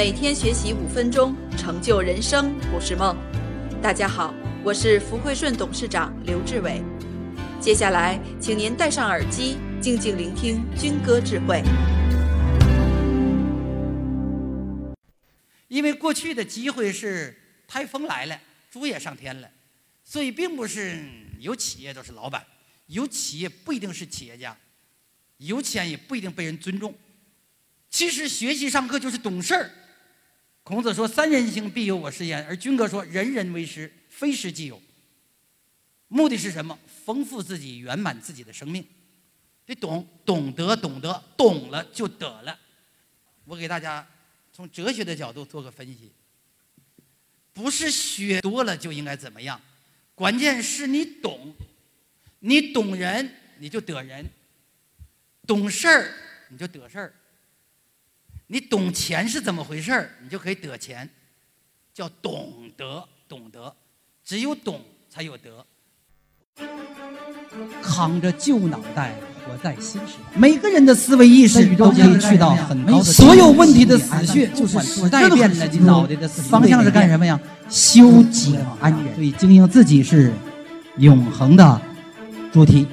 每天学习五分钟，成就人生不是梦。大家好，我是福汇顺董事长刘志伟。接下来，请您戴上耳机，静静聆听军歌智慧。因为过去的机会是台风来了，猪也上天了，所以并不是有企业都是老板，有企业不一定是企业家，有钱也不一定被人尊重。其实学习上课就是懂事儿。孔子说：“三人行，必有我师焉。”而军哥说：“人人为师，非师即友。”目的是什么？丰富自己，圆满自己的生命。得懂，懂得，懂得，懂了就得了。我给大家从哲学的角度做个分析：不是学多了就应该怎么样，关键是你懂，你懂人，你就得人；懂事儿，你就得事儿。你懂钱是怎么回事儿，你就可以得钱，叫懂得，懂得，只有懂才有得。扛着旧脑袋活在新时代，每个人的思维意识都可以去到很高的。所有问题的死穴就是时代变了，你脑袋的方向是干什么呀？修己安人。所以经营自己是永恒的主题。